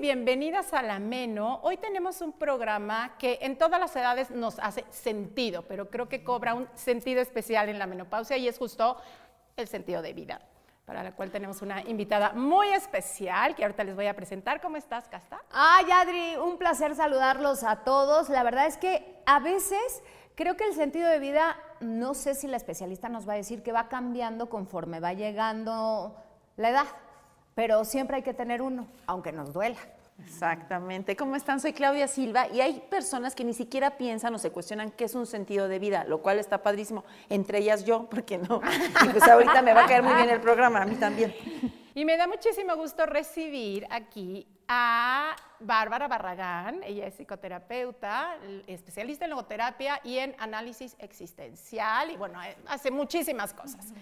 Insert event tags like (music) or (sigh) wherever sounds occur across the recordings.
y bienvenidas a La Meno. Hoy tenemos un programa que en todas las edades nos hace sentido, pero creo que cobra un sentido especial en la menopausia y es justo el sentido de vida, para la cual tenemos una invitada muy especial que ahorita les voy a presentar. ¿Cómo estás, Casta? Ay, Adri, un placer saludarlos a todos. La verdad es que a veces creo que el sentido de vida, no sé si la especialista nos va a decir que va cambiando conforme va llegando la edad pero siempre hay que tener uno, aunque nos duela. Exactamente. ¿Cómo están? Soy Claudia Silva y hay personas que ni siquiera piensan o se cuestionan qué es un sentido de vida, lo cual está padrísimo. Entre ellas yo, porque no. Y pues ahorita me va a caer muy bien el programa, a mí también. Y me da muchísimo gusto recibir aquí a Bárbara Barragán. Ella es psicoterapeuta, especialista en logoterapia y en análisis existencial y bueno, hace muchísimas cosas.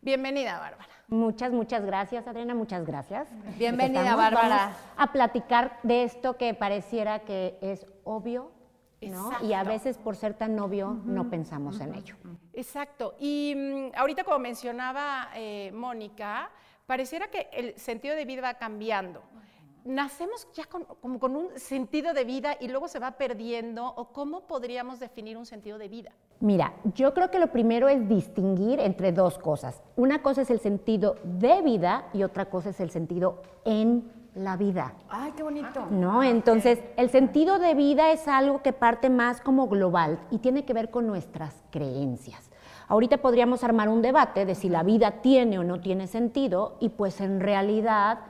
Bienvenida, Bárbara. Muchas, muchas gracias, Adriana, muchas gracias. Bienvenida, Bárbara. a platicar de esto que pareciera que es obvio, ¿no? Y a veces por ser tan obvio no pensamos en ello. Exacto. Y mm, ahorita como mencionaba eh, Mónica, pareciera que el sentido de vida va cambiando nacemos ya con, como con un sentido de vida y luego se va perdiendo, o cómo podríamos definir un sentido de vida? Mira, yo creo que lo primero es distinguir entre dos cosas. Una cosa es el sentido de vida y otra cosa es el sentido en la vida. Ay, qué bonito. ¿No? Entonces, el sentido de vida es algo que parte más como global y tiene que ver con nuestras creencias. Ahorita podríamos armar un debate de si la vida tiene o no tiene sentido y pues en realidad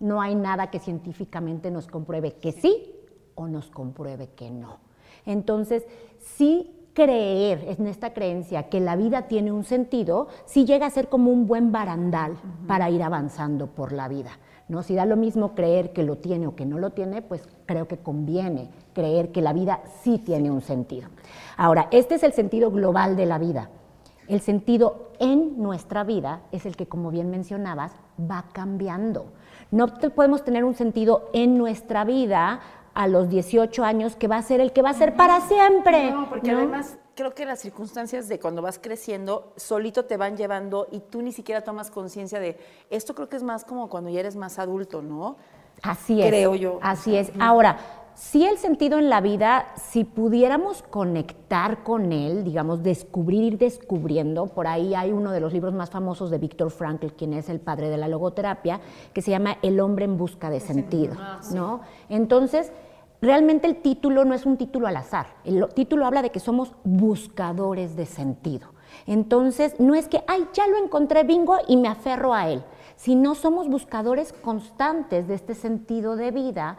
no hay nada que científicamente nos compruebe que sí o nos compruebe que no. Entonces, sí creer en esta creencia que la vida tiene un sentido, sí llega a ser como un buen barandal para ir avanzando por la vida. ¿no? Si da lo mismo creer que lo tiene o que no lo tiene, pues creo que conviene creer que la vida sí tiene un sentido. Ahora, este es el sentido global de la vida. El sentido en nuestra vida es el que, como bien mencionabas, va cambiando. No podemos tener un sentido en nuestra vida a los 18 años que va a ser el que va a ser para siempre. No, porque además creo que las circunstancias de cuando vas creciendo solito te van llevando y tú ni siquiera tomas conciencia de esto creo que es más como cuando ya eres más adulto, ¿no? Así es. Creo yo. Así es. Ahora, sí el sentido en la vida, si pudiéramos conectar con él, digamos, descubrir, ir descubriendo, por ahí hay uno de los libros más famosos de Víctor Frankl, quien es el padre de la logoterapia, que se llama El hombre en busca de sentido, ah, ¿no? Entonces, realmente el título no es un título al azar, el título habla de que somos buscadores de sentido. Entonces, no es que, ay, ya lo encontré bingo y me aferro a él, sino somos buscadores constantes de este sentido de vida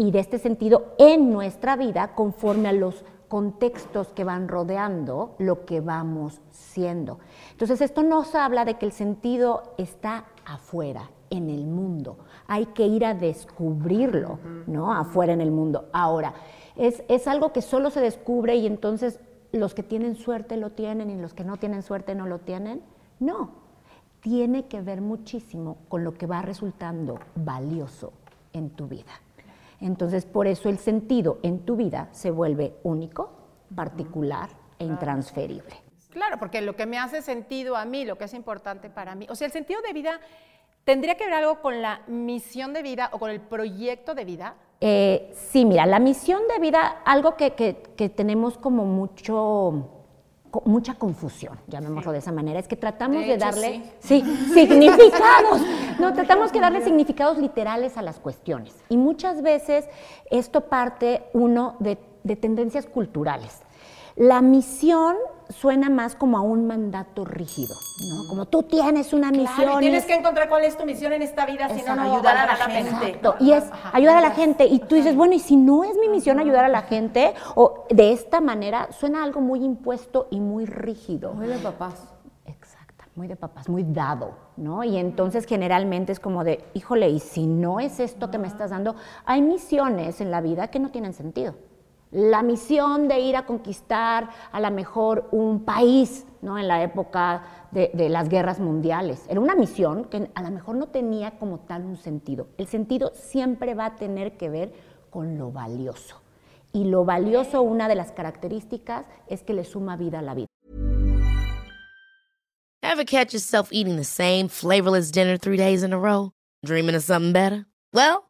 y de este sentido en nuestra vida conforme a los contextos que van rodeando lo que vamos siendo. Entonces esto nos habla de que el sentido está afuera, en el mundo. Hay que ir a descubrirlo, ¿no? Afuera en el mundo. Ahora, es, es algo que solo se descubre y entonces los que tienen suerte lo tienen y los que no tienen suerte no lo tienen. No, tiene que ver muchísimo con lo que va resultando valioso en tu vida. Entonces, por eso el sentido en tu vida se vuelve único, particular e intransferible. Claro, porque lo que me hace sentido a mí, lo que es importante para mí, o sea, el sentido de vida tendría que ver algo con la misión de vida o con el proyecto de vida. Eh, sí, mira, la misión de vida, algo que, que tenemos como mucho mucha confusión, llamémoslo de esa manera, es que tratamos de, darle sí. (laughs) significados, no, tratamos de darle significados literales a las cuestiones. Y muchas veces esto parte, uno, de, de tendencias culturales. La misión suena más como a un mandato rígido, ¿no? Como tú tienes una misión. Y tienes que encontrar cuál es tu misión en esta vida, si no, ayudar a la, gente. Exacto. Y es ayudar a la gente. Y tú dices, bueno, y si no es mi misión ayudar a la gente, o de esta manera, suena algo muy impuesto y muy rígido. Muy de papás. Exacto, muy de papás, muy dado, ¿no? Y entonces generalmente es como de, híjole, y si no es esto que me estás dando, hay misiones en la vida que no tienen sentido la misión de ir a conquistar a lo mejor un país, ¿no? En la época de, las guerras mundiales. Era una misión que a lo mejor no tenía como tal un sentido. El sentido siempre va a tener que ver con lo valioso. Y lo valioso, una de las características, es que le suma vida a la vida. Ever catch yourself eating the same flavorless dinner three days in a row? Dreaming of something better? Well,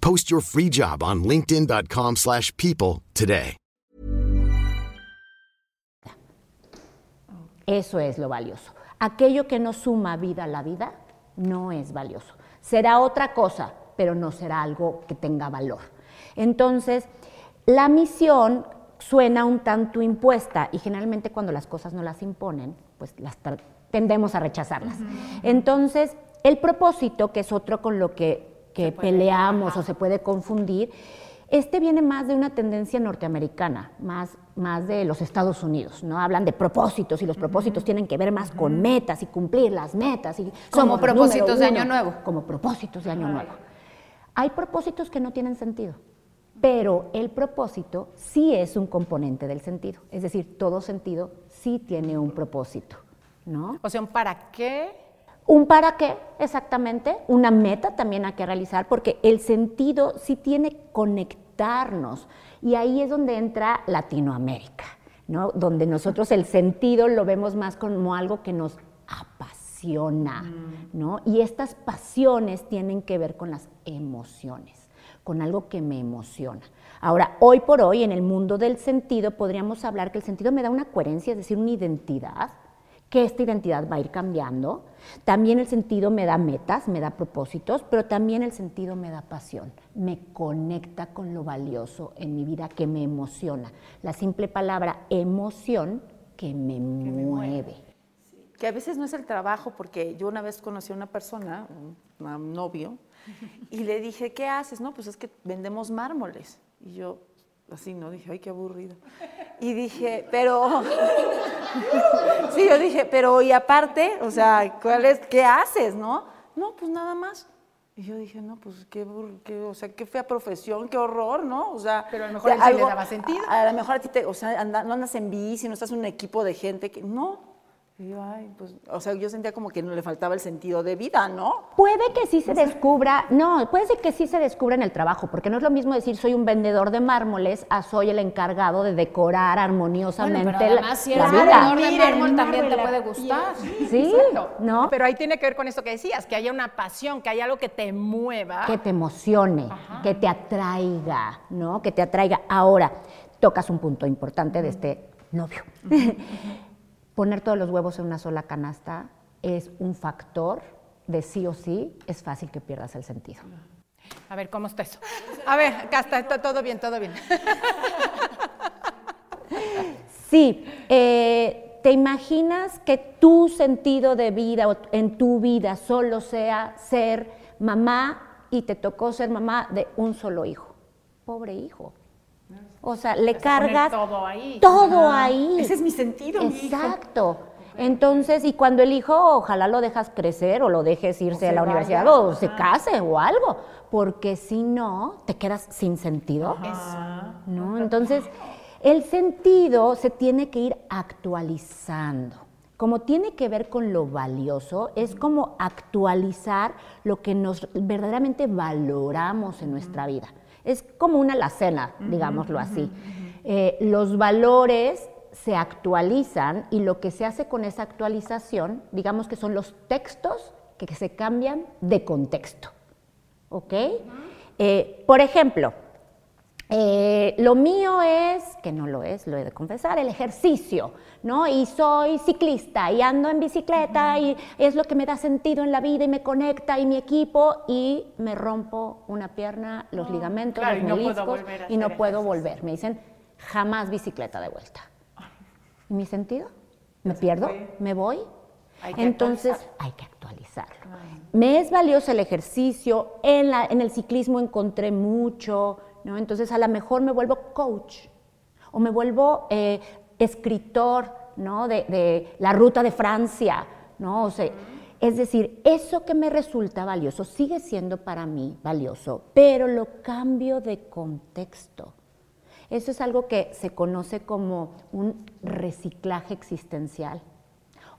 Post your free job on linkedin.com/people slash people today. Eso es lo valioso. Aquello que no suma vida a la vida no es valioso. Será otra cosa, pero no será algo que tenga valor. Entonces, la misión suena un tanto impuesta y generalmente cuando las cosas no las imponen, pues las tendemos a rechazarlas. Entonces, el propósito, que es otro con lo que, que peleamos o se puede confundir, este viene más de una tendencia norteamericana, más, más de los Estados Unidos, ¿no? Hablan de propósitos y los propósitos tienen que ver más con metas y cumplir las metas. Y Como propósitos de Año Nuevo. Como propósitos de Año Nuevo. Hay propósitos que no tienen sentido, pero el propósito sí es un componente del sentido. Es decir, todo sentido sí tiene un propósito, ¿no? O sea, para qué. Un para qué, exactamente, una meta también hay que realizar, porque el sentido sí tiene conectarnos. Y ahí es donde entra Latinoamérica, ¿no? Donde nosotros el sentido lo vemos más como algo que nos apasiona, ¿no? Y estas pasiones tienen que ver con las emociones, con algo que me emociona. Ahora, hoy por hoy, en el mundo del sentido, podríamos hablar que el sentido me da una coherencia, es decir, una identidad, que esta identidad va a ir cambiando. También el sentido me da metas, me da propósitos, pero también el sentido me da pasión, me conecta con lo valioso en mi vida que me emociona. La simple palabra emoción que me mueve. Que a veces no es el trabajo, porque yo una vez conocí a una persona, un, un novio, y le dije, ¿qué haces? No, pues es que vendemos mármoles. Y yo, así, ¿no? Dije, ay, qué aburrido. Y dije, pero... (laughs) sí, yo dije, pero y aparte, o sea, ¿cuál es, ¿qué haces, no? No, pues nada más. Y yo dije, no, pues qué, qué, o sea, qué fea profesión, qué horror, ¿no? O sea, Pero a lo mejor de a él sí le daba sentido. A, a lo mejor a ti te, o sea, anda- no andas en bici, no estás en un equipo de gente que, no. Y yo, ay, pues, o sea, yo sentía como que no le faltaba el sentido de vida, ¿no? Puede que sí se descubra, no, puede ser que sí se descubra en el trabajo, porque no es lo mismo decir soy un vendedor de mármoles a soy el encargado de decorar armoniosamente Bueno, pero la- además si la eres vida. vendedor de mármol también te puede gustar. Sí, ¿no? Pero ahí tiene que ver con eso que decías, que haya una pasión, que haya algo que te mueva. que te emocione, que te atraiga, ¿no? Que te atraiga. Ahora, tocas un punto importante de este novio. (laughs) Poner todos los huevos en una sola canasta es un factor de sí o sí, es fácil que pierdas el sentido. A ver, ¿cómo está eso? A ver, acá está, está todo bien, todo bien. (laughs) Sí, eh, ¿te imaginas que tu sentido de vida o en tu vida solo sea ser mamá y te tocó ser mamá de un solo hijo? Pobre hijo. O sea, le cargas todo ahí. todo ahí. Ese es mi sentido, mi hijo. Exacto. Entonces, y cuando el hijo, ojalá lo dejas crecer o lo dejes irse a la universidad o se case o algo, porque si no, te quedas sin sentido. ¿no? Entonces, el sentido se tiene que ir actualizando. Como tiene que ver con lo valioso, es como actualizar lo que nos verdaderamente valoramos en nuestra vida. Es como una alacena, digámoslo así. Eh, los valores se actualizan y lo que se hace con esa actualización, digamos que son los textos que se cambian de contexto. ¿Ok? Eh, por ejemplo, eh, lo mío es, que no lo es, lo he de confesar, el ejercicio, ¿no? Y soy ciclista y ando en bicicleta y es lo que me da sentido en la vida y me conecta y mi equipo y me rompo una pierna, los ligamentos, claro, los y no puedo meniscos volver no puedo volver. Me dicen, jamás bicicleta de vuelta. ¿Y mi sentido? ¿Me pierdo? ¿Me voy? Hay Entonces hay que actualizarlo. Me es valioso el ejercicio, en, la- en el ciclismo encontré mucho, ¿no? Entonces a lo mejor me vuelvo coach o me vuelvo eh, escritor, ¿no? De, de la ruta de Francia, ¿no? O sea, es decir, eso que me resulta valioso sigue siendo para mí valioso, pero lo cambio de contexto. Eso es algo que se conoce como un reciclaje existencial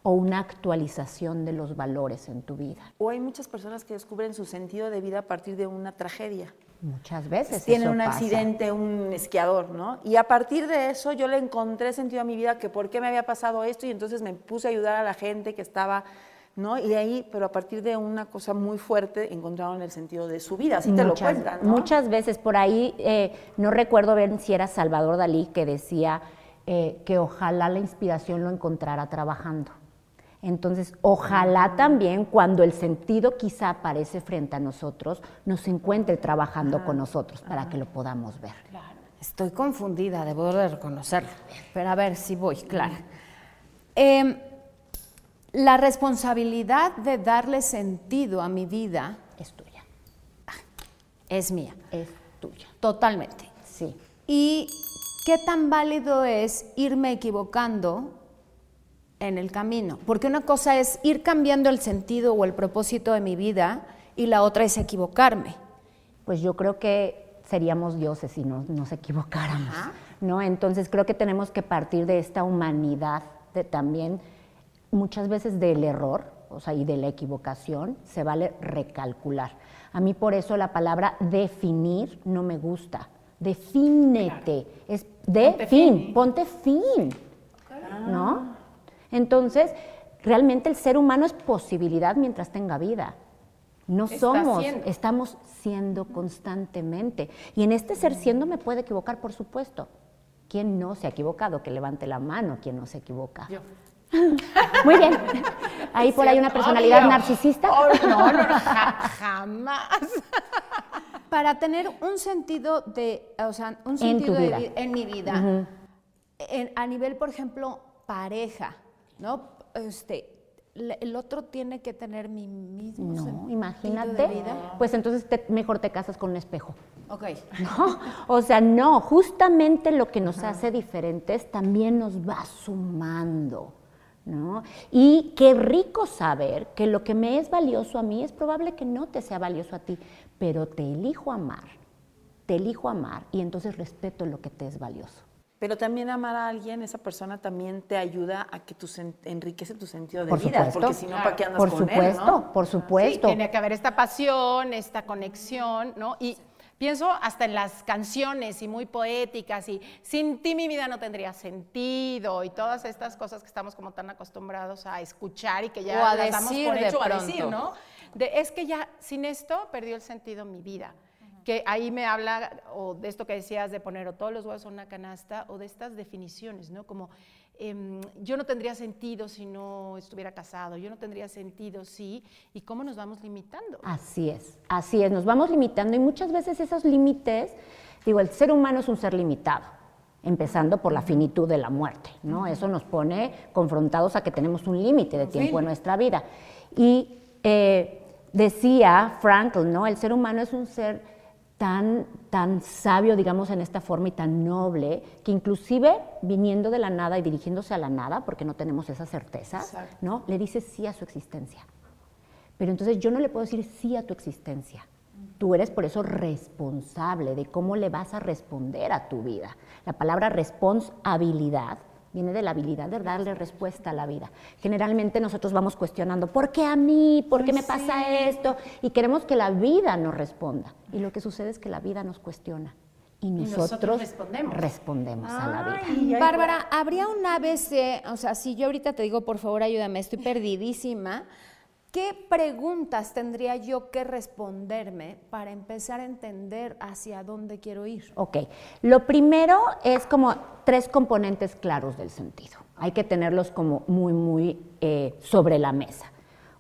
o una actualización de los valores en tu vida. O hay muchas personas que descubren su sentido de vida a partir de una tragedia. Muchas veces Tienen eso un pasa. accidente, un esquiador, ¿no? Y a partir de eso yo le encontré sentido a mi vida, que por qué me había pasado esto, y entonces me puse a ayudar a la gente que estaba, ¿no? Y de ahí, pero a partir de una cosa muy fuerte, encontraron el sentido de su vida, así te lo muchas, cuentan, ¿no? muchas veces por ahí, eh, no recuerdo ver si era Salvador Dalí que decía eh, que ojalá la inspiración lo encontrara trabajando. Entonces, ojalá también cuando el sentido quizá aparece frente a nosotros, nos encuentre trabajando con nosotros para que lo podamos ver. Estoy confundida, debo de reconocerlo. Pero a ver si voy, claro. Em, la responsabilidad de darle sentido a mi vida Es tuya, es mía, es tuya. totalmente. Sí. ¿Y qué tan válido es irme equivocando en el camino? Porque una cosa es ir cambiando el sentido o el propósito de mi vida y la otra es equivocarme. Pues yo creo que seríamos dioses si no nos equivocáramos, ¿no? Entonces creo que tenemos que partir de esta humanidad, de también muchas veces del error, o sea, y de la equivocación, se vale recalcular. A mí por eso la palabra definir no me gusta. Defínete, es de Ponte fin, fin. ponte fin, ¿no? Entonces, realmente el ser humano es posibilidad mientras tenga vida. No Está somos, siendo. estamos siendo constantemente. Y en este ser siendo me puede equivocar, por supuesto. ¿Quién no se ha equivocado? Que levante la mano, ¿quién no se equivoca? Yo. (laughs) Muy bien. Ahí por ahí una personalidad Obvio. narcisista. Oh, no, no, (laughs) no, ja- jamás. Para tener un sentido de, o sea, un En sentido tu de vida. vi- en mi vida, en- a nivel, por ejemplo, pareja, ¿no? Este, el otro tiene que tener mi mismo No, imagínate. de vida. Pues entonces te- mejor te casas con un espejo. Ok. (laughs) ¿no? O sea, no, justamente lo que nos hace diferentes también nos va sumando, ¿no? Y qué rico saber que lo que me es valioso a mí es probable que no te sea valioso a ti, pero te elijo amar, te elijo amar y entonces respeto lo que te es valioso. Pero también amar a alguien, esa persona también te ayuda a que tu enriquece tu sentido de Por vida, supuesto. porque si no, ¿para qué andas Por con supuesto, él, no? por Sí, supuesto. tiene que haber esta pasión, esta conexión, ¿no? Y pienso hasta en las canciones y muy poéticas y sin ti mi vida no tendría sentido y todas estas cosas que estamos como tan acostumbrados a escuchar y que ya O a las damos por de hecho, a decir. ¿no? De, es que ya sin esto perdió el sentido mi vida. Que ahí me habla o de esto que decías de poner o todos los huevos en una canasta o de estas definiciones, ¿no? Como em, yo no tendría sentido si no estuviera casado, yo no tendría sentido si, y cómo nos vamos limitando. Así es, así es, nos vamos limitando y muchas veces esos límites, digo, el ser humano es un ser limitado, empezando por la finitud de la muerte, ¿no? Eso nos pone confrontados a que tenemos un límite de tiempo en nuestra vida. Y eh, decía Frankl, ¿no? El ser humano es un ser tan, tan sabio, digamos, en esta forma y tan noble, que inclusive viniendo de la nada y dirigiéndose a la nada, porque no tenemos esa certeza, ¿no? Le dice sí a su existencia. Pero entonces yo no le puedo decir sí a tu existencia. Tú eres por eso responsable de cómo le vas a responder a tu vida. La palabra responsabilidad viene de la habilidad de darle respuesta a la vida. Generalmente nosotros vamos cuestionando, ¿por qué a mí? ¿Por qué me pasa esto? Y queremos que la vida nos responda. Y lo que sucede es que la vida nos cuestiona. y nosotros, respondemos, a la vida. Bárbara, ¿habría un ABC? O sea, si yo ahorita te digo, por favor, ayúdame, estoy perdidísima. ¿Qué preguntas tendría yo que responderme para empezar a entender hacia dónde quiero ir? Ok, lo primero es como tres componentes claros del sentido. Hay que tenerlos como muy, muy eh, sobre la mesa.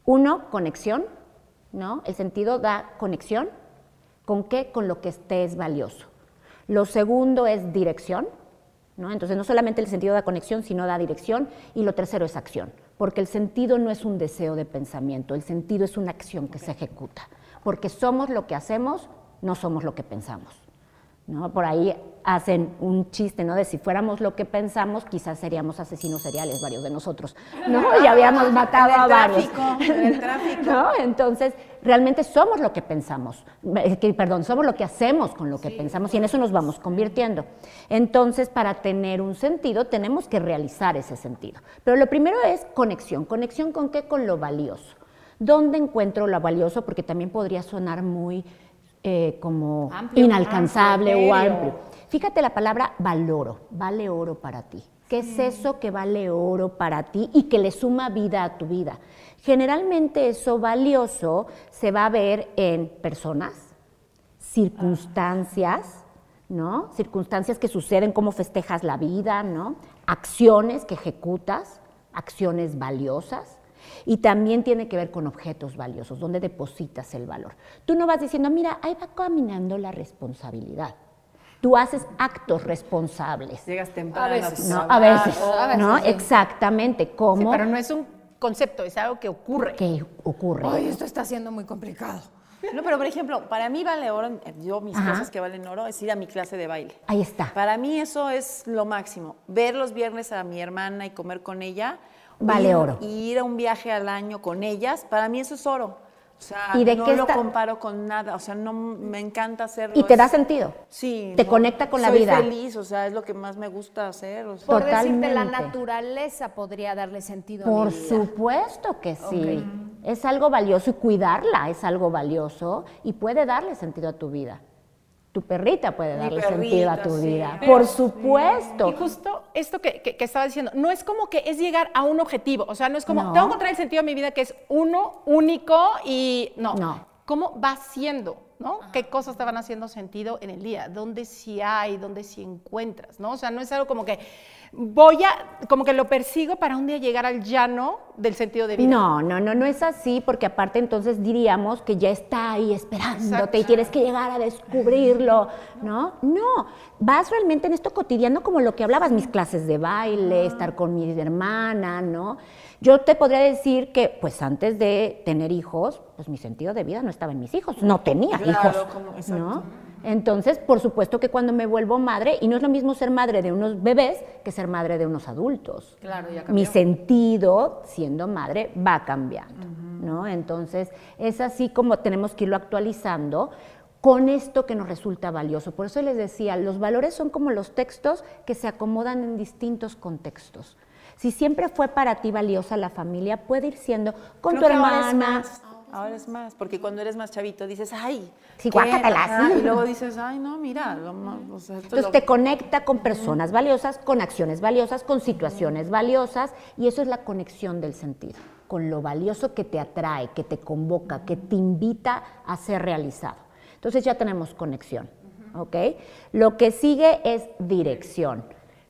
Uno, conexión, ¿no? El sentido da conexión. ¿Con qué? Con lo que esté es valioso. Lo segundo es dirección, ¿no? Entonces no solamente el sentido da conexión, sino da dirección. Y lo tercero es acción, porque el sentido no es un deseo de pensamiento, el sentido es una acción que se ejecuta. Porque somos lo que hacemos, no somos lo que pensamos. ¿no? Por ahí hacen un chiste, ¿no? De si fuéramos lo que pensamos, quizás seríamos asesinos seriales, varios de nosotros, ¿no? (laughs) Y habíamos matado a varios. el tráfico. (laughs) ¿No? Entonces, realmente somos lo que pensamos, eh, perdón, somos lo que hacemos con lo que pensamos y en eso nos vamos convirtiendo. Entonces, para tener un sentido, tenemos que realizar ese sentido. Pero lo primero es conexión. ¿Conexión con qué? Con lo valioso. ¿Dónde encuentro lo valioso? Porque también podría sonar muy eh, como inalcanzable o amplio. Fíjate la palabra valoro, vale oro para ti. ¿Qué es eso que vale oro para ti y que le suma vida a tu vida? Generalmente eso valioso se va a ver en personas, circunstancias, ¿no? Circunstancias que suceden, cómo festejas la vida, ¿no? Acciones que ejecutas, acciones valiosas. Y también tiene que ver con objetos valiosos, donde depositas el valor. Tú no vas diciendo, mira, ahí va caminando la responsabilidad. Tú haces actos responsables. Llegas temprano. A veces, ¿no? A veces, ¿no? Exactamente. ¿Cómo? pero no es un concepto, es algo que ocurre. Que ocurre. Ay, esto está siendo muy complicado. No, pero por ejemplo, para mí vale oro, yo mis cosas que valen oro es ir a mi clase de baile. Ahí está. Para mí eso es lo máximo. Ver los viernes a mi hermana y comer con ella Vale oro. Y ir a un viaje al año con ellas, para mí eso es oro. O sea, no lo comparo con nada, o sea, no me encanta hacerlo. ¿Y te da sentido? Sí. Te conecta con la soy vida. feliz, o sea, es lo que más me gusta hacer. O Por decirte, la naturaleza podría darle sentido Por a mi vida. supuesto que sí. Es algo valioso y cuidarla es algo valioso y puede darle sentido a tu vida. Tu perrita puede darle sentido a tu vida. Por supuesto. Y justo esto que, que, estaba diciendo, no es como que es llegar a un objetivo, o sea, no es como, tengo que encontrar el sentido de mi vida que es uno, único y no. No. ¿Cómo va siendo? ¿No? ¿Qué cosas te van haciendo sentido en el día? ¿Dónde sí hay? ¿Dónde sí encuentras? ¿no? O sea, no es algo como que voy a, como que lo persigo para un día llegar al llano del sentido de vida. No, no, no, no es así, porque aparte entonces diríamos que ya está ahí esperándote y tienes que llegar a descubrirlo, ¿no? No, vas realmente en esto cotidiano como lo que hablabas, mis clases de baile, estar con mi hermana, ¿no? Yo te podría decir que, pues antes de tener hijos, pues mi sentido de vida no estaba en mis hijos, no tenía hijos, ¿no? Entonces, por supuesto que cuando me vuelvo madre, y no es lo mismo ser madre de unos bebés que ser madre de unos adultos. Claro, ya Mi sentido, siendo madre, va cambiando, ¿no? Entonces, es así como tenemos que irlo actualizando con esto que nos resulta valioso. Por eso les decía, los valores son como los textos que se acomodan en distintos contextos. Si siempre fue para ti valiosa la familia, puede ir siendo con tu hermana, Ahora es más, porque cuando eres más chavito dices, ay, sí, guácatelas. Y luego dices, ay, no, mira. Lo, o sea, Entonces te conecta con personas valiosas, con acciones valiosas, con situaciones valiosas, y eso es la conexión del sentido, con lo valioso que te atrae, que te convoca, que te invita a ser realizado. Entonces ya tenemos conexión, ¿ok? Lo que sigue es dirección.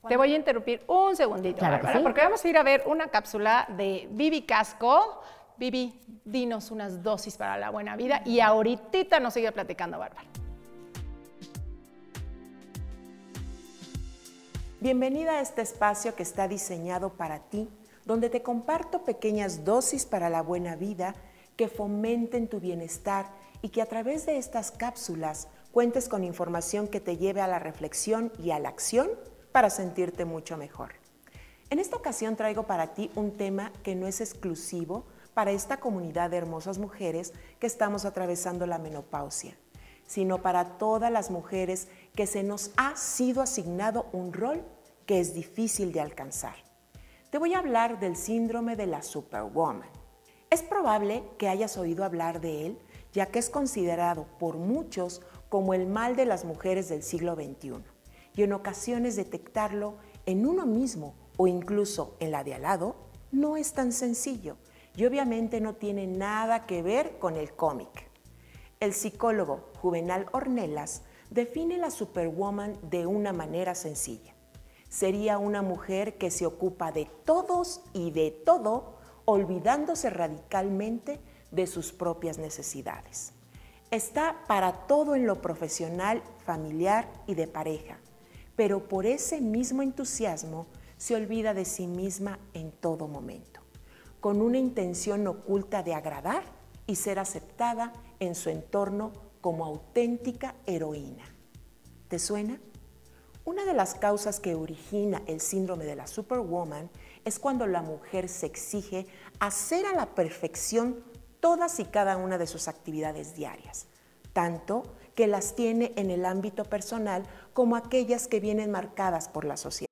Te voy a interrumpir un segundito, claro sí. porque vamos a ir a ver una cápsula de Vivi Casco Vivi, dinos unas dosis para la buena vida y ahorita nos sigue platicando Bárbara. Bienvenida a este espacio que está diseñado para ti, donde te comparto pequeñas dosis para la buena vida que fomenten tu bienestar y que a través de estas cápsulas cuentes con información que te lleve a la reflexión y a la acción para sentirte mucho mejor. En esta ocasión traigo para ti un tema que no es exclusivo para esta comunidad de hermosas mujeres que estamos atravesando la menopausia, sino para todas las mujeres que se nos ha sido asignado un rol que es difícil de alcanzar. Te voy a hablar del síndrome de la superwoman. Es probable que hayas oído hablar de él, ya que es considerado por muchos como el mal de las mujeres del siglo XXI y en ocasiones detectarlo en uno mismo o incluso en la de al lado no es tan sencillo y obviamente no tiene nada que ver con el cómic. El psicólogo Juvenal Ornelas define la Superwoman de una manera sencilla. Sería una mujer que se ocupa de todos y de todo, olvidándose radicalmente de sus propias necesidades. Está para todo en lo profesional, familiar y de pareja, pero por ese mismo entusiasmo se olvida de sí misma en todo momento, con una intención oculta de agradar y ser aceptada en su entorno como auténtica heroína. ¿Te suena? Una de las causas que origina el síndrome de la Superwoman es cuando la mujer se exige hacer a la perfección todas y cada una de sus actividades diarias, tanto que las tiene en el ámbito personal como aquellas que vienen marcadas por la sociedad.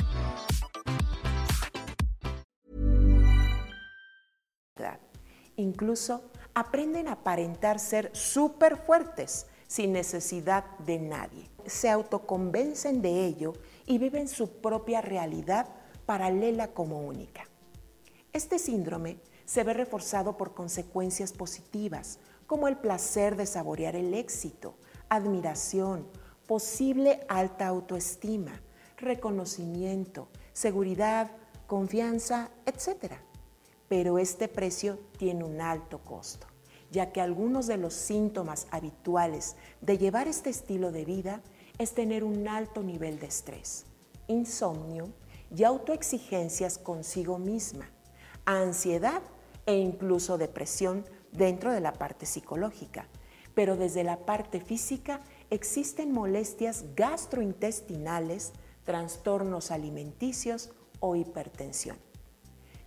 Incluso aprenden a aparentar ser súper fuertes sin necesidad de nadie. Se autoconvencen de ello y viven su propia realidad paralela como única. Este síndrome se ve reforzado por consecuencias positivas, como el placer de saborear el éxito, admiración, posible alta autoestima, reconocimiento, seguridad, confianza, etc. Pero este precio tiene un alto costo, ya que algunos de los síntomas habituales de llevar este estilo de vida es tener un alto nivel de estrés, insomnio y autoexigencias consigo misma, ansiedad e incluso depresión dentro de la parte psicológica. Pero desde la parte física existen molestias gastrointestinales, trastornos alimenticios o hipertensión.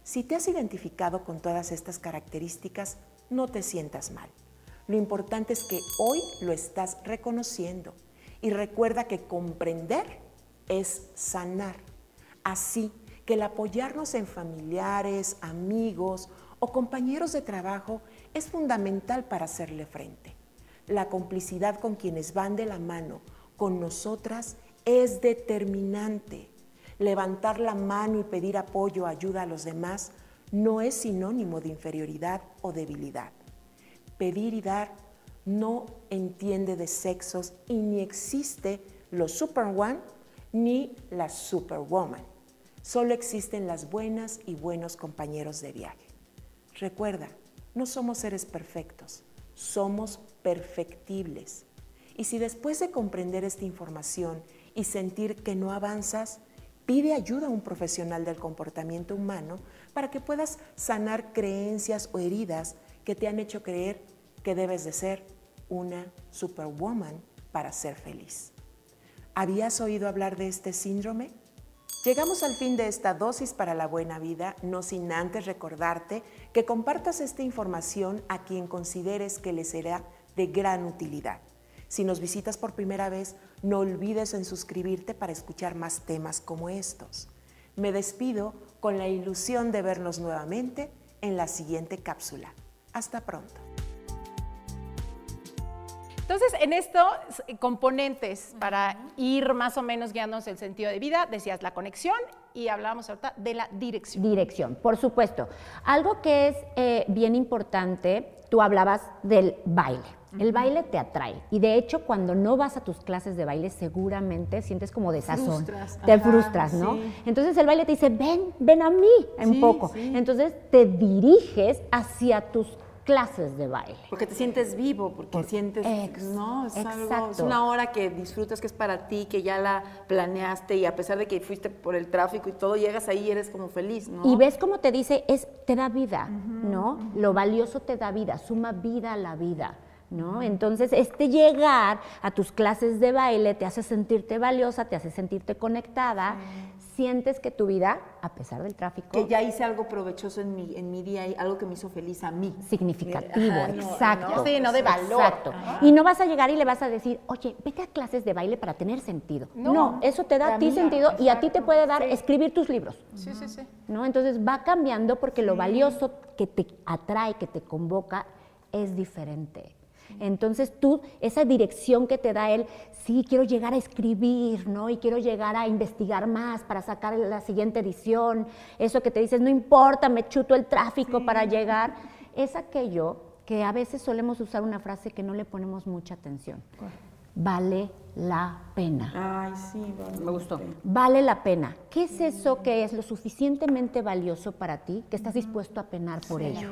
Si te has identificado con todas estas características, no te sientas mal. Lo importante es que hoy lo estás reconociendo y recuerda que comprender es sanar. Así que el apoyarnos en familiares, amigos o compañeros de trabajo es fundamental para hacerle frente. La complicidad con quienes van de la mano con nosotras es determinante. Levantar la mano y pedir apoyo ayuda a los demás no es sinónimo de inferioridad o debilidad. Pedir y dar no entiende de sexos y ni existe los Superwoman ni la Superwoman. Solo existen las buenas y buenos compañeros de viaje. Recuerda, no somos seres perfectos, somos perfectibles. Y si después de comprender esta información y sentir que no avanzas, pide ayuda a un profesional del comportamiento humano para que puedas sanar creencias o heridas que te han hecho creer que debes de ser una superwoman para ser feliz. ¿Habías oído hablar de este síndrome? Llegamos al fin de esta dosis para la buena vida, no sin antes recordarte que compartas esta información a quien consideres que le será de gran utilidad. Si nos visitas por primera vez, no olvides en suscribirte para escuchar más temas como estos. Me despido con la ilusión de vernos nuevamente en la siguiente cápsula. Hasta pronto. Entonces, en estos componentes para ir más o menos guiándonos el sentido de vida, decías la conexión y hablábamos ahorita de la dirección. Dirección, por supuesto. Algo que es eh, bien importante, tú hablabas del baile. El baile te atrae y de hecho cuando no vas a tus clases de baile seguramente sientes como desazón, Frustras, te ajá, frustras, ¿no? sí. Entonces el baile te dice, ven, ven a mí un Sí, poco. sí. Entonces te diriges hacia tus clases de baile. Porque te sientes vivo, porque sientes, ex- no, es, algo, es exacto. una hora que disfrutas, que es para ti, que ya la planeaste y a pesar de que fuiste por el tráfico y todo, llegas ahí y eres como feliz, ¿no? Y ves cómo te dice, es, te da vida, ¿no? Lo valioso te da vida, suma vida a la vida, ¿no? Entonces, este llegar a tus clases de baile te hace sentirte valiosa, te hace sentirte conectada, sientes que tu vida, a pesar del tráfico, que ya hice algo provechoso en mi, en mi día y algo que me hizo feliz a mí. significativo, Ajá, no, exacto. no, Sí, no de valor. Exacto. Y no vas a llegar y le vas a decir, oye, vete a clases de baile para tener sentido. No, eso te da a ti sentido y a ti te puede dar escribir tus libros. Sí, sí, sí. ¿no? Entonces va cambiando porque lo valioso que te atrae, que te convoca, es diferente. Entonces tú, esa dirección que te da él, sí, quiero llegar a escribir, ¿no? Y quiero llegar a investigar más para sacar la siguiente edición. Eso que te dices, no importa, me chuto el tráfico para llegar. Es aquello que a veces solemos usar una frase que no le ponemos mucha atención. Vale la pena. Ay, sí, me gustó. Vale la pena. ¿Qué es eso que es lo suficientemente valioso para ti que estás dispuesto a penar por ello?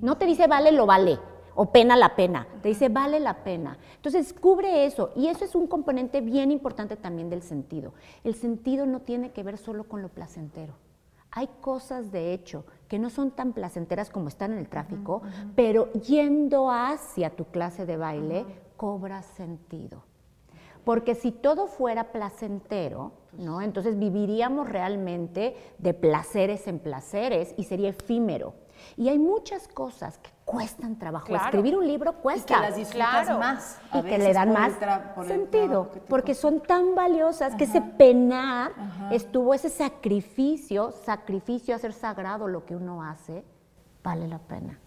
No te dice vale lo vale o pena la pena, te dice vale la pena. Entonces cubre eso y eso es un componente bien importante también del sentido. El sentido no tiene que ver solo con lo placentero. Hay cosas de hecho que no son tan placenteras como están en el tráfico, pero yendo hacia tu clase de baile cobra sentido. Porque si todo fuera placentero, ¿no? Entonces viviríamos realmente de placeres en placeres y sería efímero. Y hay muchas cosas que cuestan trabajo. Claro. Escribir un libro Y cuesta. que las disfrutas Claro. más. a y que le dan más por sentido, porque son tan valiosas que ese penar estuvo ese sacrificio, sacrificio a ser sagrado lo que uno hace, vale la pena.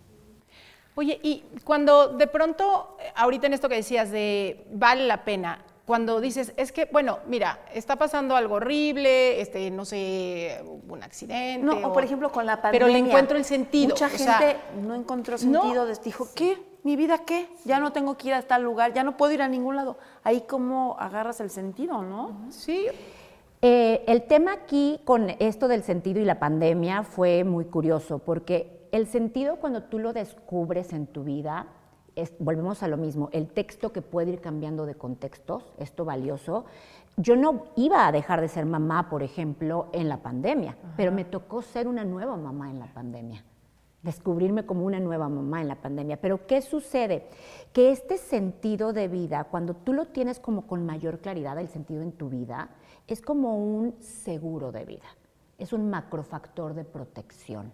Oye, y cuando de pronto, eh, ahorita en esto que decías de vale la pena, cuando dices, es que, bueno, mira, está pasando algo horrible, este, no sé, hubo un accidente. No, o por ejemplo con la pandemia. Pero le encuentro el sentido. Mucha o sea, gente no encontró no. sentido, des- dijo, ¿qué? ¿Mi vida qué? Ya no tengo que ir a tal lugar, ya no puedo ir a ningún lado. Ahí cómo agarras el sentido, ¿no? Sí, Eh, el tema aquí con esto del sentido y la pandemia fue muy curioso, porque el sentido cuando tú lo descubres en tu vida, es- volvemos a lo mismo, el texto que puede ir cambiando de contextos, esto valioso. Yo no iba a dejar de ser mamá, por ejemplo, en la pandemia, pero me tocó ser una nueva mamá en la pandemia descubrirme como una nueva mamá en la pandemia. Pero ¿qué sucede? Que este sentido de vida, cuando tú lo tienes como con mayor claridad, el sentido en tu vida, es como un seguro de vida, es un macrofactor de protección.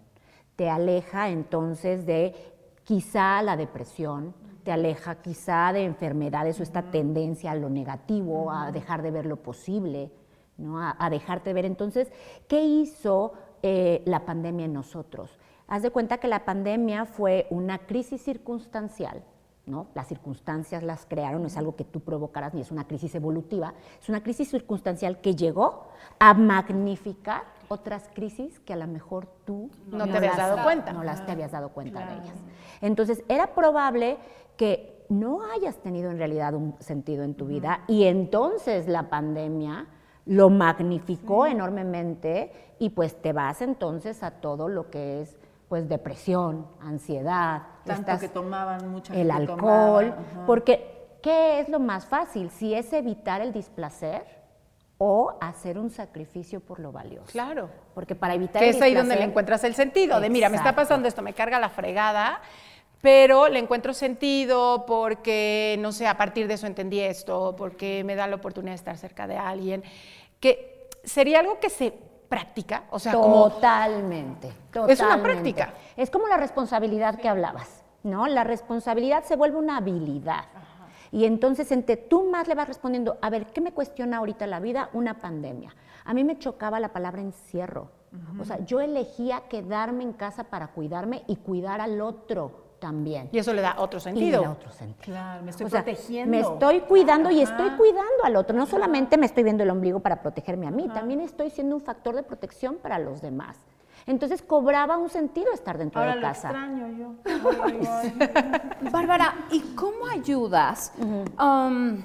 Te aleja entonces de quizá la depresión, te aleja quizá de enfermedades o esta tendencia a lo negativo, a dejar de ver lo posible, ¿no? a, a dejarte ver. Entonces, ¿qué hizo eh, la pandemia en nosotros? Haz de cuenta que la pandemia fue una crisis circunstancial, ¿no? Las circunstancias las crearon, no es algo que tú provocaras ni es una crisis evolutiva, es una crisis circunstancial que llegó a magnificar otras crisis que a lo mejor tú No te habías dado cuenta. No las te habías dado cuenta de ellas. Entonces, era probable que no hayas tenido en realidad un sentido en tu vida y entonces la pandemia lo magnificó enormemente y pues te vas entonces a todo lo que es pues depresión, ansiedad, Tanto estás- que tomaban mucha el alcohol, tomaba, porque ¿qué es lo más fácil? Si es evitar el displacer o hacer un sacrificio por lo valioso. claro. Porque para evitar Que es ahí donde le encuentras el sentido, de mira, me está pasando esto, me carga la fregada, pero le encuentro sentido porque, no sé, a partir de eso entendí esto, porque me da la oportunidad de estar cerca de alguien, que sería algo que se practica, o sea, como Totalmente, Es una totalmente. práctica. Es como la responsabilidad que hablabas, ¿no? La responsabilidad se vuelve una habilidad. Y entonces entre tú más le vas respondiendo, a ver, ¿qué me cuestiona ahorita la vida? Una pandemia. A mí me chocaba la palabra encierro. O sea, yo elegía quedarme en casa para cuidarme y cuidar al otro también. Y eso le da otro Y le sentido. da otro sentido. Claro, me estoy O sea, protegiendo. me estoy cuidando y estoy cuidando al otro. No solamente me estoy viendo el ombligo para protegerme a mí, también estoy siendo un factor de protección para los demás. Entonces cobraba un sentido estar dentro Ahora de lo casa. extraño yo. (laughs) (laughs) Bárbara, ¿y cómo ayudas um,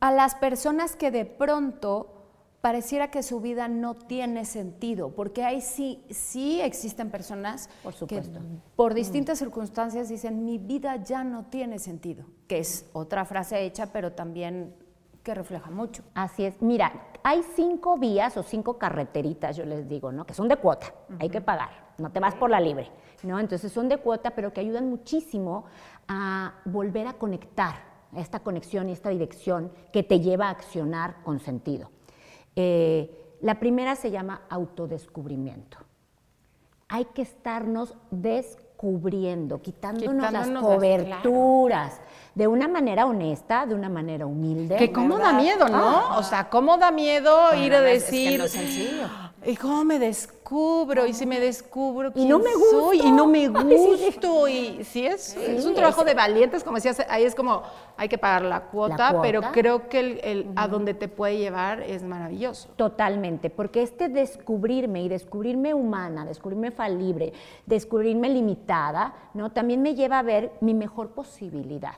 a las personas que de pronto pareciera que su vida no tiene sentido? Porque ahí sí, sí existen personas Por supuesto. que por distintas circunstancias dicen, mi vida ya no tiene sentido, que es otra frase hecha, pero también que refleja mucho. Así es. Mira, hay cinco vías o cinco carreteritas, yo les digo, ¿no? Que son de cuota, hay que pagar, no te vas por la libre, ¿no? Entonces son de cuota, pero que ayudan muchísimo a volver a conectar, esta conexión y esta dirección que te lleva a accionar con sentido. Eh, la primera se llama autodescubrimiento. Hay que estarnos descubriendo, quitándonos, las Quitándonos las- coberturas, de una manera honesta, de una manera humilde. Que cómo da miedo, ¿no? O sea, cómo da miedo ir a es- que decir. no es sencillo. ¿Y cómo me descubro? Y si me descubro, Y no ¿quién me gusto. soy? Y no me (laughs) gusto. Y sí, es, es un trabajo de valientes, como decías, ahí es como, hay que pagar la cuota, La cuota. pero creo que el, el- a donde te puede llevar es maravilloso. Totalmente, porque este descubrirme y descubrirme humana, descubrirme falible, descubrirme limitada, ¿no? También me lleva a ver mi mejor posibilidad.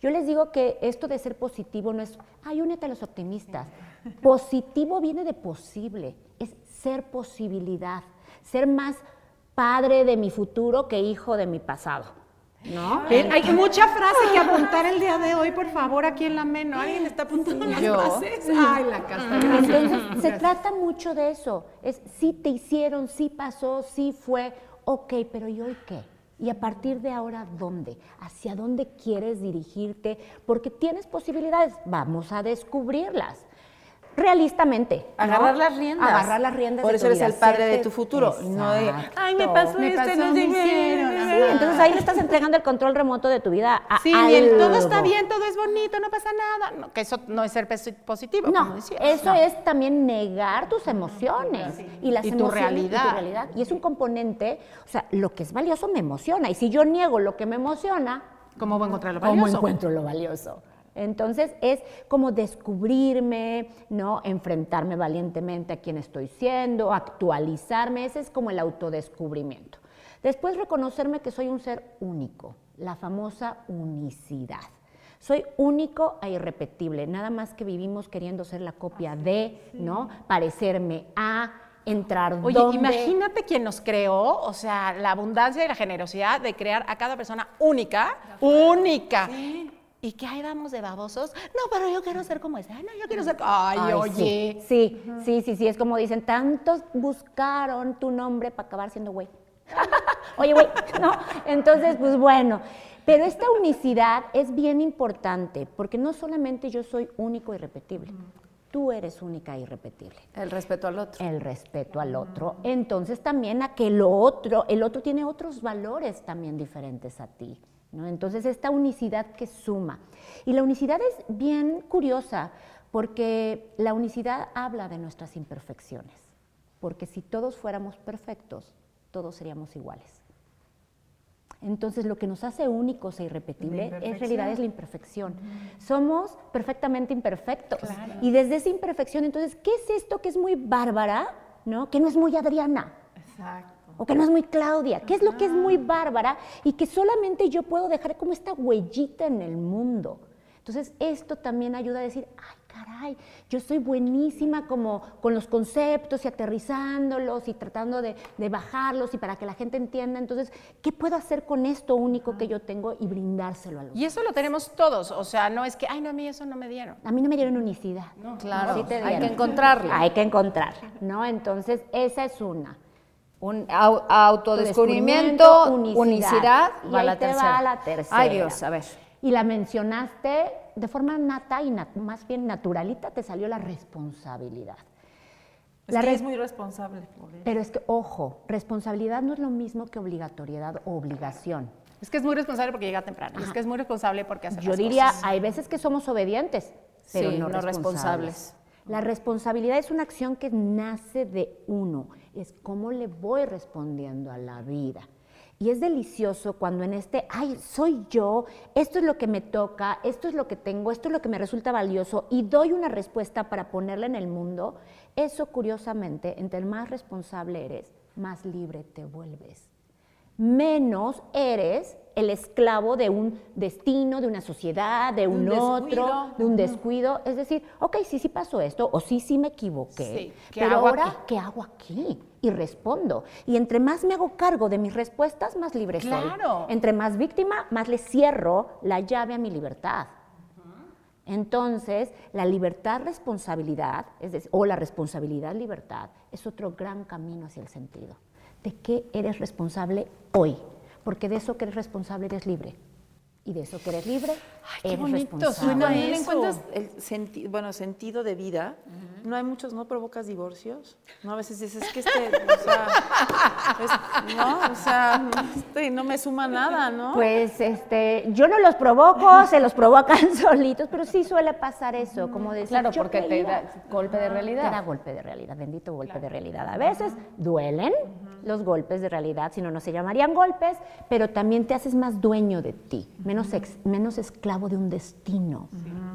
Yo les digo que esto de ser positivo no es, ay, únete a los optimistas. (laughs) Positivo viene de posible, es ser posibilidad, ser más padre de mi futuro que hijo de mi pasado, ¿no? Bien, hay mucha frase que apuntar el día de hoy, por favor, aquí en la meno. ¿Alguien está apuntando las Yo. frases? Ay, la casa. gracias. Entonces, se trata mucho de eso. Es sí te hicieron, sí pasó, sí fue, ok, pero ¿y hoy qué? Y a partir de ahora, ¿dónde? ¿Hacia dónde quieres dirigirte? Porque tienes posibilidades, vamos a descubrirlas. Realistamente. ¿no? Agarrar las riendas. Agarrar las riendas. Por de eso tu eres vida, el padre de tu futuro. No de, ay, me pasó Me esto, no me hicieron, qué". ajá. Sí, entonces ahí le estás entregando el control remoto de tu vida a Sí, bien, todo está bien, todo es bonito, no pasa nada. No, que eso no es ser posi- positivo, como No, decías. eso No. es también negar tus emociones y las Y tu emociones y realidad. tu realidad. Y es un componente, o sea, lo que es valioso me emociona. Y si yo niego lo que me emociona, ¿Cómo voy a encontrar lo ¿cómo valioso? encuentro lo valioso? Entonces es como descubrirme, ¿no? Enfrentarme valientemente a quien estoy siendo, actualizarme, ese es como el autodescubrimiento. Después reconocerme que soy un ser único, la famosa unicidad. Soy único e irrepetible, nada más que vivimos queriendo ser la copia de, ¿no? Parecerme a, entrar Oye, donde. imagínate quien nos creó, o sea, la abundancia y la generosidad de crear a cada persona única, única. ¿Y qué hay damos de babosos? No, pero yo quiero ser como esa. No, yo quiero ser. Ay, Ay, oye. Sí, sí, sí, sí, sí, es como dicen, tantos buscaron tu nombre para acabar siendo güey. (laughs) Oye, güey, ¿no? Entonces, pues bueno, pero esta unicidad es bien importante, porque no solamente yo soy único y repetible, tú eres única e irrepetible. El respeto al otro. El respeto al otro. Entonces también a que lo otro, el otro tiene otros valores también diferentes a ti. ¿No? Entonces esta unicidad que suma. Y la unicidad es bien curiosa porque la unicidad habla de nuestras imperfecciones. Porque si todos fuéramos perfectos, todos seríamos iguales. Entonces, lo que nos hace únicos e irrepetible en realidad es la imperfección. Somos perfectamente imperfectos. Y desde esa imperfección, entonces, ¿qué es esto que es muy bárbara, no? Que no es muy Adriana. O que no es muy Claudia. ¿Qué es lo que es muy bárbara y que solamente yo puedo dejar como esta huellita en el mundo? Entonces, esto también ayuda a decir, ay, caray, yo soy buenísima como con los conceptos y aterrizándolos y tratando de, de bajarlos y para que la gente entienda. Entonces, ¿qué puedo hacer con esto único que yo tengo y brindárselo a los Y eso lo tenemos todos, o sea, no es que, ay, no, a mí eso no me dieron. A mí no me dieron unicidad. Claro, Sí te hay dieron. que encontrarla. Hay que encontrarla, ¿no? Entonces, esa es una. Un au- autodescubrimiento, Descubrimiento, unicidad, y va ahí la te tercera. va la tercera. Ay Dios, a ver. Y la mencionaste de forma nata y nat- más bien naturalita, te salió la responsabilidad. Es La que es muy responsable. Pero es que, ojo, responsabilidad no es lo mismo que obligatoriedad o obligación. Es que es muy responsable porque llega temprano. Es que es muy responsable porque hace Yo las diría, cosas. hay veces que somos obedientes, pero Sí, no, no responsables. responsables. La responsabilidad es una acción que nace de uno, es cómo le voy respondiendo a la vida. Y es delicioso cuando en este, ay, soy yo, esto es lo que me toca, esto es lo que tengo, esto es lo que me resulta valioso y doy una respuesta para ponerla en el mundo, eso curiosamente, entre más responsable eres, más libre te vuelves. Menos eres el esclavo de un destino, de una sociedad, de un, Un otro, de un descuido. Es decir, ok, sí, sí pasó esto, o sí, sí me equivoqué, Sí, ¿qué pero ahora, aquí? ¿qué hago aquí? Y respondo. Y entre más me hago cargo de mis respuestas, más libre Claro. soy. Entre más víctima, más le cierro la llave a mi libertad. Entonces, la libertad-responsabilidad, o la responsabilidad-libertad, es otro gran camino hacia el sentido. ¿De qué eres responsable hoy? Porque de eso que eres responsable eres libre. Y de eso que eres libre, qué eres bonito responsable. suena Cuando encuentras el senti- bueno, sentido de vida, no hay muchos, ¿no provocas divorcios? No, a veces dices, es que este, o sea, es- no, o sea, este no me suma nada, ¿no? Pues este, yo no los provoco, (laughs) se los provocan (laughs) solitos, pero sí suele pasar eso, como decir, Claro, porque te da golpe de realidad. Te da golpe de realidad, bendito golpe de realidad. A veces duelen los golpes de realidad, si no, no se llamarían golpes, pero también te haces más dueño de ti, menos, ex- menos esclavo de un destino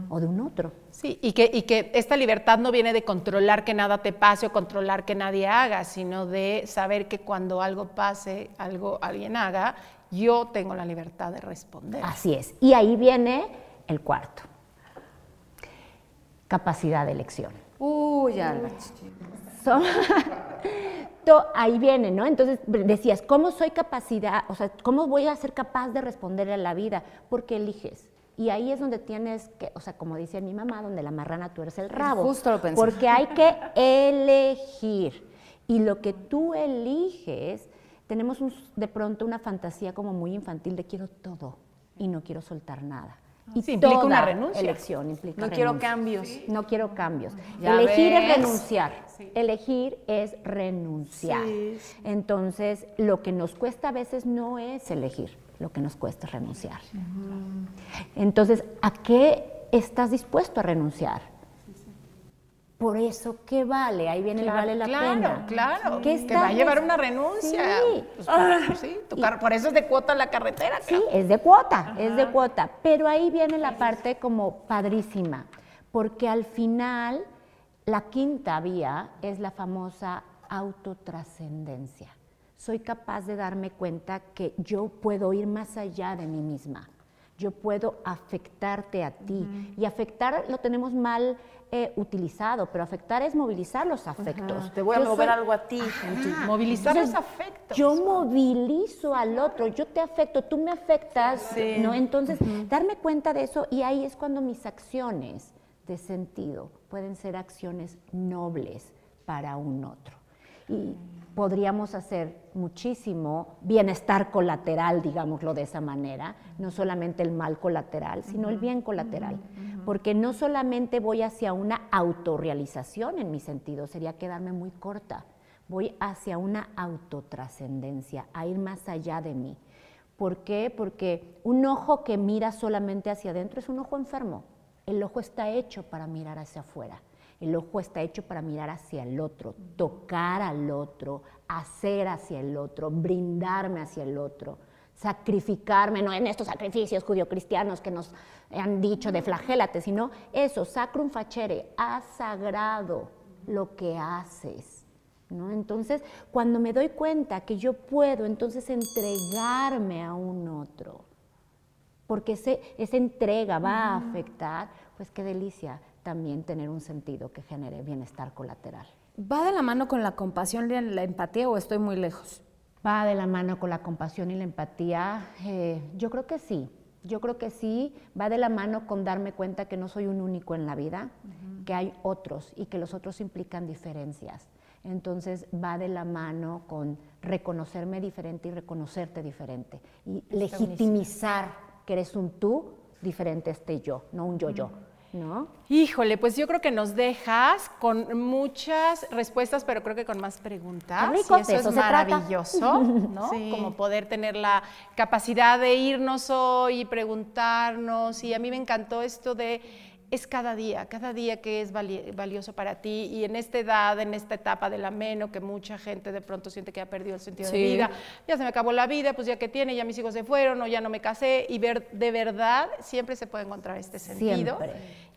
o de un otro. Sí, y que, y que esta libertad no viene de controlar que nada te pase o controlar que nadie haga, sino de saber que cuando algo pase, algo alguien haga, yo tengo la libertad de responder. Así es. Y ahí viene el cuarto. Capacidad de elección. Uy, ya. (laughs) ahí viene, ¿no? Entonces decías, ¿cómo soy capacidad, o sea, cómo voy a ser capaz de responderle a la vida? Porque eliges. Y ahí es donde tienes que, o sea, como dice mi mamá, donde la marrana tuerce el rabo. Justo lo pensé. Porque hay que elegir. Y lo que tú eliges, tenemos un- de pronto una fantasía como muy infantil de quiero todo y no quiero soltar nada. Y Sí, implica una renuncia. Elección implica No quiero cambios. No quiero cambios. Ya Elegir ves. es renunciar. Elegir es renunciar. Entonces, lo que nos cuesta a veces no es elegir, lo que nos cuesta es renunciar. Entonces, ¿a qué estás dispuesto a renunciar? Por eso, ¿qué vale? Ahí viene el vale la claro, pena. Claro, ¿Qué que va a llevar una renuncia. Sí. Pues, sí, tu car- por eso es de cuota la carretera. Sí, es de cuota, es de cuota. Pero ahí viene la parte como padrísima, porque al final la quinta vía es la famosa autotrascendencia. Soy capaz de darme cuenta que yo puedo ir más allá de mí misma. Yo puedo afectarte a ti. Y afectar lo tenemos mal eh, utilizado, pero afectar es movilizar los afectos. Te voy a Yo mover soy- algo a ti. en tu- Movilizar los afectos. Yo movilizo al otro, yo te afecto, tú me afectas, ¿no? Entonces, darme cuenta de eso y ahí es cuando mis acciones de sentido pueden ser acciones nobles para un otro. Y podríamos hacer muchísimo bienestar colateral, digámoslo de esa manera, no solamente el mal colateral, sino el bien colateral, porque no solamente voy hacia una autorrealización en mi sentido, sería quedarme muy corta, voy hacia una autotrascendencia, a ir más allá de mí. ¿Por qué? Porque un ojo que mira solamente hacia adentro es un ojo enfermo. El ojo está hecho para mirar hacia afuera. El ojo está hecho para mirar hacia el otro, tocar al otro, hacer hacia el otro, brindarme hacia el otro, sacrificarme, no en estos sacrificios judio-cristianos que nos han dicho de flagélate, sino eso, sacrum facere, haz sagrado lo que haces. ¿no? Entonces, cuando me doy cuenta que yo puedo entonces entregarme a un otro, porque ese, esa entrega va a afectar, pues qué delicia también tener un sentido que genere bienestar colateral. ¿Va de la mano con la compasión y la empatía o estoy muy lejos? ¿Va de la mano con la compasión y la empatía? Eh, yo creo que sí. Yo creo que sí, va de la mano con darme cuenta que no soy un único en la vida, que hay otros y que los otros implican diferencias. Entonces va de la mano con reconocerme diferente y reconocerte diferente y legitimizar que eres un tú diferente a este yo, no un yo-yo, ¿no? Híjole, pues yo creo que nos dejas con muchas respuestas, pero creo que con más preguntas. Rico, y eso, es maravilloso, ¿no? (laughs) Como poder tener la capacidad de irnos hoy y preguntarnos. Y a mí me encantó esto de es cada día, cada día que es valioso para ti y en esta edad, en esta etapa del ameno, que mucha gente de pronto siente que ha perdido el sentido de vida, ya se me acabó la vida, pues ya que tiene, ya mis hijos se fueron o ya no me casé y ver de verdad siempre se puede encontrar este sentido.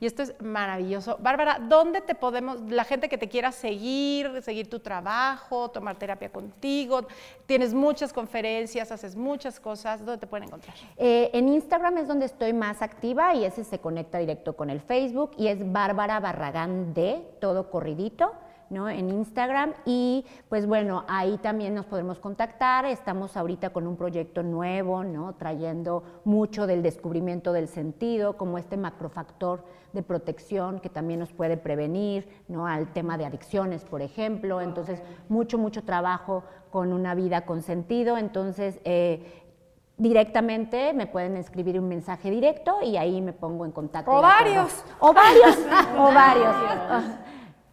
Y esto es maravilloso. Bárbara, ¿dónde te podemos, la gente que te quiera seguir, seguir tu trabajo, tomar terapia contigo? Tienes muchas conferencias, haces muchas cosas, ¿dónde te pueden encontrar? Eh, en Instagram es donde estoy más activa y ese se conecta directo con el Facebook y es Bárbara Barragán de, todo corridito. ¿No? en Instagram y pues bueno, ahí también nos podemos contactar. Estamos ahorita con un proyecto nuevo, ¿no? trayendo mucho del descubrimiento del sentido, como este macrofactor de protección que también nos puede prevenir, ¿no? al tema de adicciones, por ejemplo. Entonces, mucho, mucho trabajo con una vida con sentido. Entonces, eh, directamente me pueden escribir un mensaje directo y ahí me pongo en contacto. O varios. O varios. (laughs) o varios.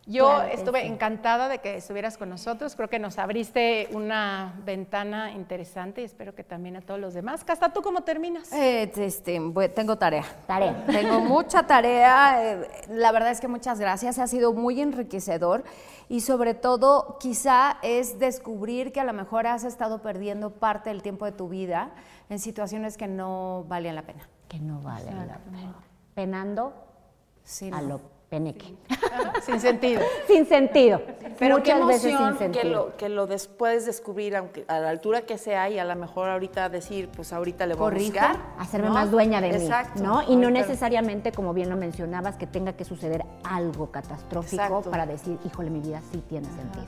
Yo estuve encantada de que estuvieras con nosotros. Creo que nos abriste una ventana interesante y espero que también a todos los demás. Casta, ¿tú cómo terminas? Eh, este, tengo tarea. Tarea. (laughs) Tengo mucha tarea. Eh, la verdad es que muchas gracias. Ha sido muy enriquecedor y sobre todo quizá es descubrir que a lo mejor has estado perdiendo parte del tiempo de tu vida en situaciones que no valían la pena. Que no valen la pena. Penando sí, a lo peneque. sin sentido. (laughs) sin sentido. Pero qué emoción que lo, que lo puedes descubrir aunque, a la altura que sea y a lo mejor ahorita decir, pues ahorita le voy a buscar. Hacerme más dueña de mí. ¿no? Y no necesariamente, como bien lo mencionabas, que tenga que suceder algo catastrófico para decir, híjole, mi vida sí tiene sentido.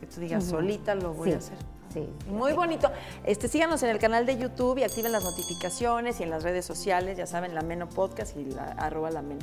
Que tú digas, solita lo voy a hacer. Muy bonito. Este, síganos en el canal de YouTube y activen las notificaciones y en las redes sociales, ya saben, la Meno Podcast y la arroba la Meno.